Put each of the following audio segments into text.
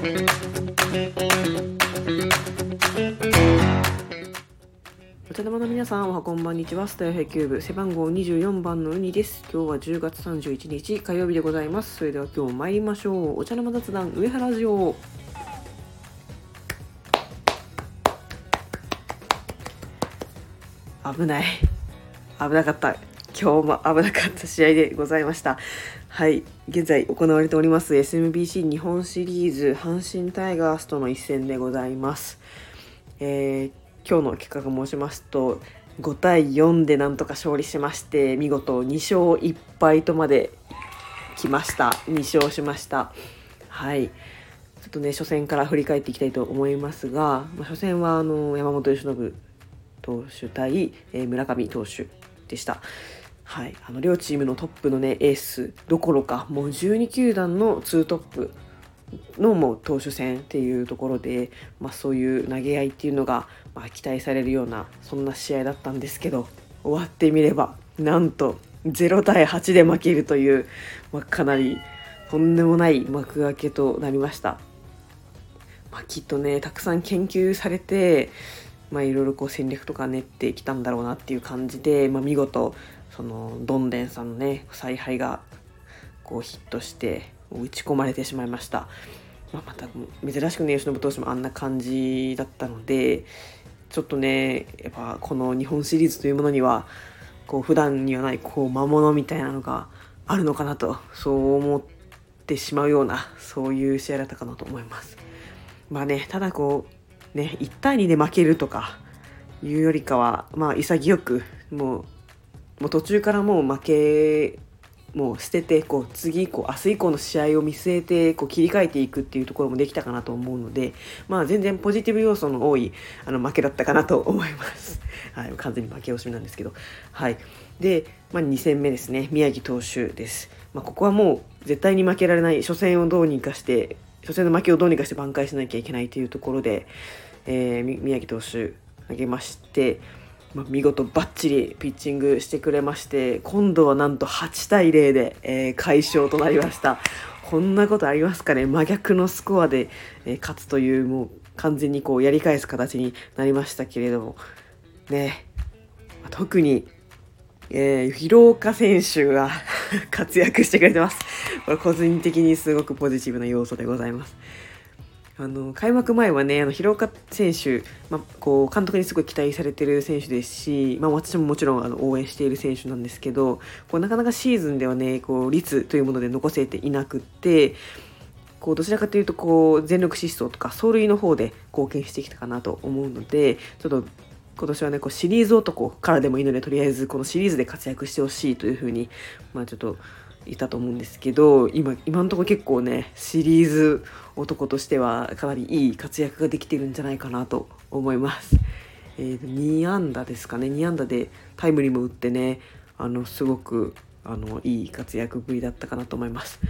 お茶の間の皆さんおはこんばんにちは。スタイルキューブ背番号24番のウニです。今日は10月31日火曜日でございます。それでは今日参りましょう。お茶の間雑談上原ラジオ。危ない。危なかった。今日も危なかった試合でございました。はい。現在行われております SMBC 日本シリーズ阪神タイガースとの一戦でございます。えー、今日の結果が申しますと5対4でなんとか勝利しまして見事2勝1敗とまで来ました。2勝しました。はい。ちょっとね初戦から振り返っていきたいと思いますが、まあ、初戦はあの山本由伸投手対、えー、村上投手でした。はい、あの両チームのトップの、ね、エースどころかもう12球団の2トップのもう投手戦っていうところで、まあ、そういう投げ合いっていうのが、まあ、期待されるようなそんな試合だったんですけど終わってみればなんと0対8で負けるという、まあ、かなりとんでもない幕開けとなりました。まあ、きっとねたくさん研究されてまあ、いろいろこう戦略とか練ってきたんだろうなっていう感じで、まあ、見事そのどんでんさんのね采配がこうヒットして打ち込まれてしまいました、まあ、また珍しくね吉信投手もあんな感じだったのでちょっとねやっぱこの日本シリーズというものにはこう普段にはないこう魔物みたいなのがあるのかなとそう思ってしまうようなそういう試合だったかなと思います。まあねただこうね、1対2で負けるとかいうよりかは、まあ、潔くもうもう途中からもう負けもう捨ててこう次こう明日以降の試合を見据えてこう切り替えていくっていうところもできたかなと思うので、まあ、全然ポジティブ要素の多いあの負けだったかなと思います。はい、完全に負け惜しみなんですけど。はい、で、まあ、2戦目ですね宮城投手です。まあ、ここはもう絶対に負けられない初戦をどうにかして初戦の負けをどうにかして挽回しなきゃいけないというところで、えー、宮城投手投げまして、まあ、見事バッチリピッチングしてくれまして今度はなんと8対0で、えー、快勝となりましたこんなことありますかね？真逆のスコアで、えー、勝つというもう完全にこうやり返す形になりましたけれどもね特にえー、広岡選手が 活躍してくれてます。これ個人的にすごくポジティブな要素でございます。あの開幕前はねあの広岡選手、まあ、こう監督にすごい期待されてる選手ですし、まあ、私ももちろんあの応援している選手なんですけどこうなかなかシーズンではねこう率というもので残せていなくってこうどちらかというとこう全力疾走とか走塁の方で貢献してきたかなと思うのでちょっと今年はねこうシリーズ男からでもいいのでとりあえずこのシリーズで活躍してほしいというふうにまあちょっといたと思うんですけど今今のところ結構ねシリーズ男としてはかなりいい活躍ができてるんじゃないかなと思います。えー、2安打ですかね2安打でタイムリーも打ってねあのすごくあのいい活躍ぶりだったかなと思います。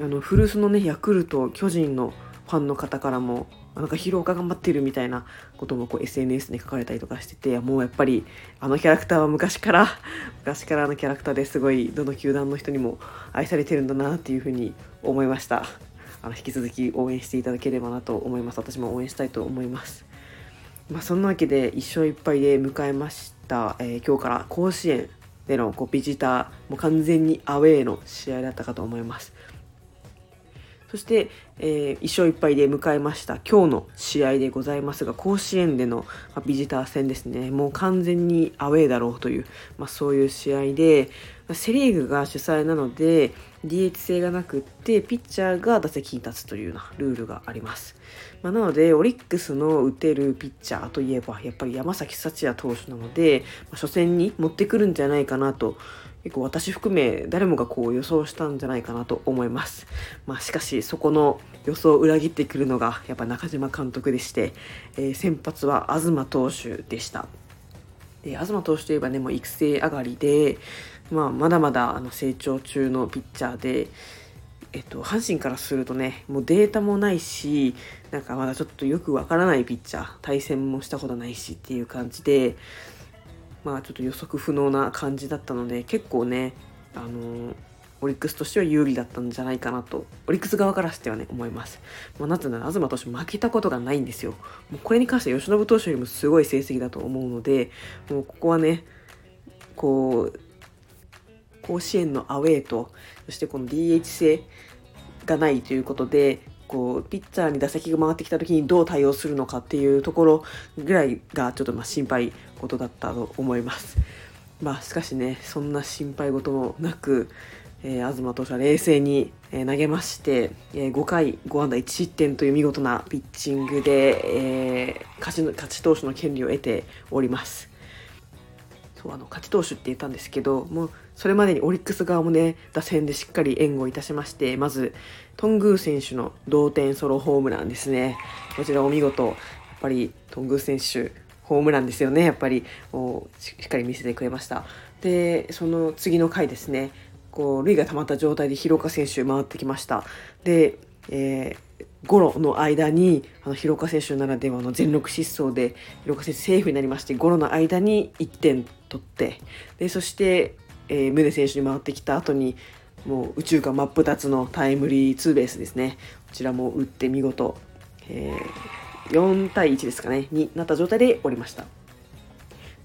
あの古巣のねヤクルト巨人のファンの方からもなんか疲労が頑張ってるみたいなこともこう SNS で書かれたりとかしててもうやっぱりあのキャラクターは昔から 昔からのキャラクターですごいどの球団の人にも愛されてるんだなっていうふうに思いました。あの引き続き応援していただければなと思います。私も応援したいと思います。まあ、そんなわけで1勝1敗で迎えました、えー、今日から甲子園でのこうビジターもう完全にアウェーの試合だったかと思います。そして、えー、1勝1敗で迎えました。今日の試合でございますが甲子園での、まあ、ビジター戦ですね。もう完全にアウェーだろうという、まあ、そういう試合でセ・リーグが主催なので DH 制がなくってピッチャーが打席に立つというようなルールがあります、まあ、なのでオリックスの打てるピッチャーといえばやっぱり山崎幸也投手なので、まあ、初戦に持ってくるんじゃないかなと結構私含め誰もがこう予想したんじゃないかなと思います。まあ、しかしそこの予想を裏切ってくるのがやっぱ中島監督でして、えー、先発は東投手でした。で東投手といえばねもう育成上がりで、まあ、まだまだあの成長中のピッチャーで、えっと、阪神からするとねもうデータもないしなんかまだちょっとよくわからないピッチャー対戦もしたことないしっていう感じでまあちょっと予測不能な感じだったので結構ねあのオリックスとしては有利だったんじゃないかなとオリックス側からしてはね思います。まあ、なぜなら東投手負けたことがないんですよ。もうこれに関しては由伸投手よりもすごい成績だと思うのでもうここはねこう甲子園のアウェーとそしてこの DH 制がないということでこうピッチャーに打席が回ってきた時にどう対応するのかっていうところぐらいがちょっとま心配事だったと思います。まあ、しかしねそんな心配事もなく、えー、東投手は冷静に、え、投げまして、え、5回5安打1失点という見事なピッチングで、え勝ちの勝ち投手の権利を得ております。そうあの勝ち投手って言ったんですけどもうそれまでにオリックス側もね打線でしっかり援護いたしましてまず頓宮選手の同点ソロホームランですねこちらお見事やっぱり頓宮選手ホームランですよね。やっぱりもうしっかり見せてくれました。でその次の回ですね。こう塁が溜まった状態で広岡選手回ってきました。で、えーゴロの間にあの広岡選手ならではの全力疾走で広岡選手セーフになりましてゴロの間に1点取ってでそして、えー、宗選手に回ってきた後にもう宇宙間真っ二つのタイムリーツーベースですね。こちらも打って見事、えー、4対1ですかねになった状態でおりました。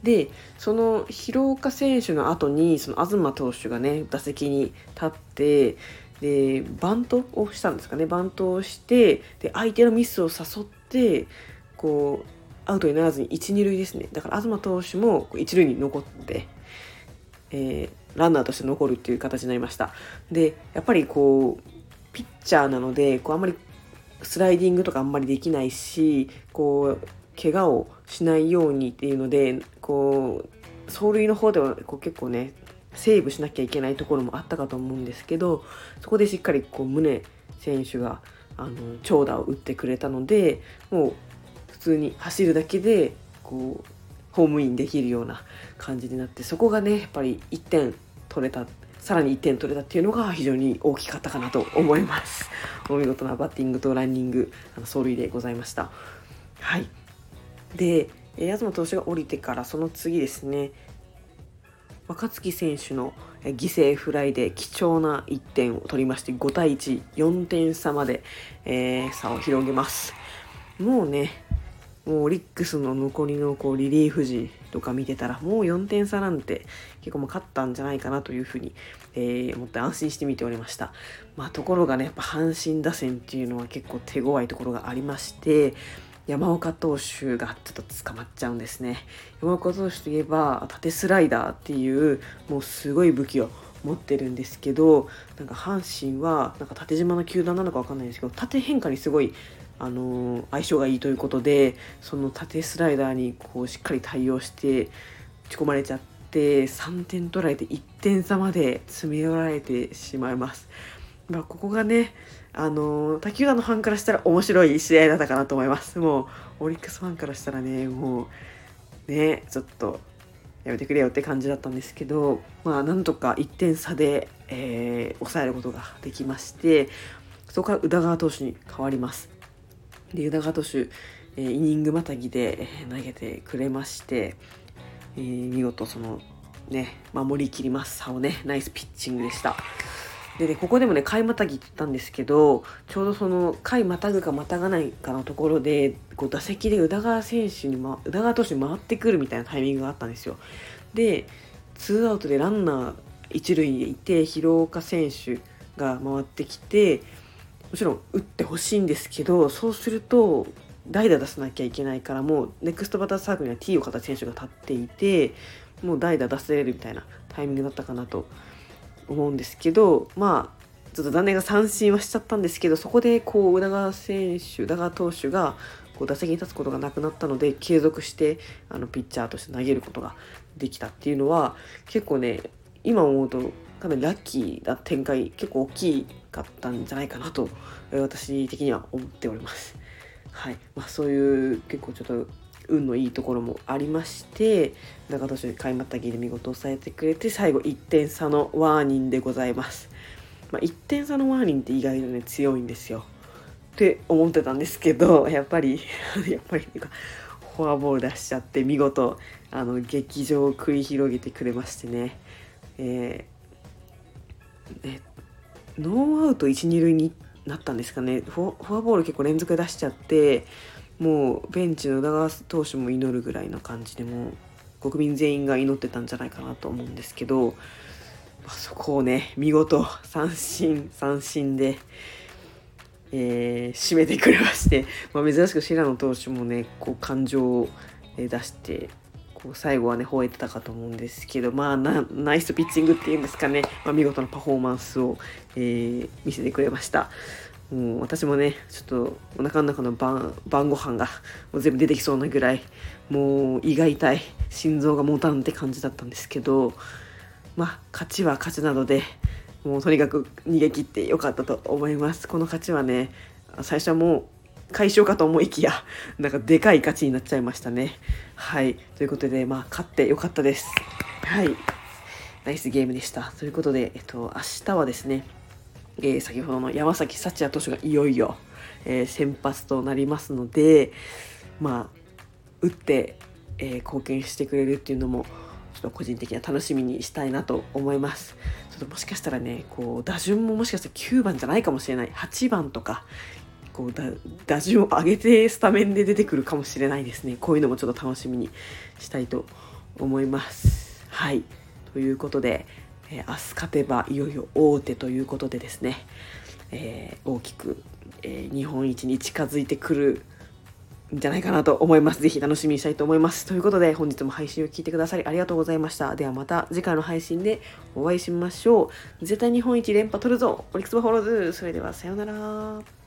でその広岡選手の後にその東投手がね打席に立ってでバントをしたんですかねバントをしてで相手のミスを誘ってこうアウトにならずに1、2塁ですね。だから東投手も1塁に残って、えー、ランナーとして残るっていう形になりました。でやっぱりこうピッチャーなのでこうあんまりスライディングとかあんまりできないしこう怪我をしないようにっていうのでこう走塁の方ではこう結構ねセーブしなきゃいけないところもあったかと思うんですけどそこでしっかりこう宗選手があの長打を打ってくれたのでもう普通に走るだけでこうホームインできるような感じになってそこがねやっぱり1点取れたさらに1点取れたっていうのが非常に大きかったかなと思います。お見事なバッティングとランニングあの走塁でございました。はい。で東投手が降りてからその次ですね。若月選手の犠牲フライで貴重な1点を取りまして5対14点差まで、えー、差を広げます。もうねもうオリックスの残りのこうリリーフ時とか見てたらもう4点差なんて結構もう勝ったんじゃないかなというふうに、えー、思って安心して見ておりました、まあ、ところがねやっぱ阪神打線っていうのは結構手強いところがありまして山岡投手がちょっと捕まっちゃうんですね。山岡投手といえば縦スライダーっていうもうすごい武器を持ってるんですけどなんか阪神はなんか縦島の球団なのか分かんないんですけど縦変化にすごいあの、相性がいいということでその縦スライダーにこうしっかり対応して打ち込まれちゃって3点取られて1点差まで詰め寄られてしまいます。まあ、ここがねあの他球団のファンからしたら面白い試合だったかなと思いますもうオリックスファンからしたらねもうねちょっとやめてくれよって感じだったんですけどまあなんとか1点差で、えー、抑えることができましてそこから宇田川投手に変わりますで宇田川投手、えー、イニングまたぎで投げてくれまして、えー、見事そのね守りきります差をねナイスピッチングでしたでね、ここでもね、回またぎって言ったんですけど、ちょうどその、回またぐかまたがないかのところで、こう打席で宇田川選手に、ま、宇田川投手に回ってくるみたいなタイミングがあったんですよ。で、ツーアウトでランナー一塁にいて、広岡選手が回ってきて、もちろん打ってほしいんですけど、そうすると、代打出さなきゃいけないからもうネクストバターサークルには T 岡田選手が立っていてもう代打出せれるみたいなタイミングだったかなと思うんですけどまあちょっと残念が三振はしちゃったんですけどそこでこう宇田川選手宇田川投手がこう打席に立つことがなくなったので継続してあのピッチャーとして投げることができたっていうのは結構ね今思うとかなりラッキーな展開結構大きかったんじゃないかなと私的には思っております。はい。まあ、そういう結構ちょっと運のいいところもありまして長投手開幕たぎで見事抑えてくれて最後1点差のワーニンでございます、まあ、1点差のワーニンって意外とね強いんですよ。って思ってたんですけど やっぱり やっぱりかフォアボール出しちゃって見事あの劇場を繰り広げてくれましてね、えー、えノーアウト1、2塁になったんですかね。フォフォアボール結構連続出しちゃってもうベンチの宇田川投手も祈るぐらいの感じでも国民全員が祈ってたんじゃないかなと思うんですけどそこをね見事三振三振で、えー、締めてくれまして、まあ、珍しく白野投手もねこう感情を出して最後はね吠えてたかと思うんですけどまあナイスピッチングっていうんですかね、まあ、見事なパフォーマンスを、えー、見せてくれました。もう私もねちょっとお腹の中の晩晩ご飯がもう全部出てきそうなぐらいもう胃が痛い心臓が持たんって感じだったんですけどまあ勝ちは勝ちなのでもうとにかく逃げ切ってよかったと思いますこの勝ちはね最初はもう解消かと思いきやなんかでかい勝ちになっちゃいましたね。はい。ということでまあ勝ってよかったです。はい。ナイスゲームでした。ということでえっと明日はですねえー、先ほどの山崎幸也投手がいよいよ、えー、先発となりますのでまあ打って、えー、貢献してくれるっていうのもちょっと個人的には楽しみにしたいなと思います。ちょっともしかしたらね、こう打順ももしかしたら9番じゃないかもしれない。8番とか、こう打順を上げてスタメンで出てくるかもしれないですね。こういうのもちょっと楽しみにしたいと思います。はい。ということで、えー、明日勝てばいよいよ大手ということでですね、えー、大きく、えー、日本一に近づいてくるんじゃないかなと思います。ぜひ楽しみにしたいと思います。ということで、本日も配信を聞いてくださりありがとうございました。ではまた次回の配信でお会いしましょう。絶対日本一連覇取るぞオリックスバファローズそれではさようなら。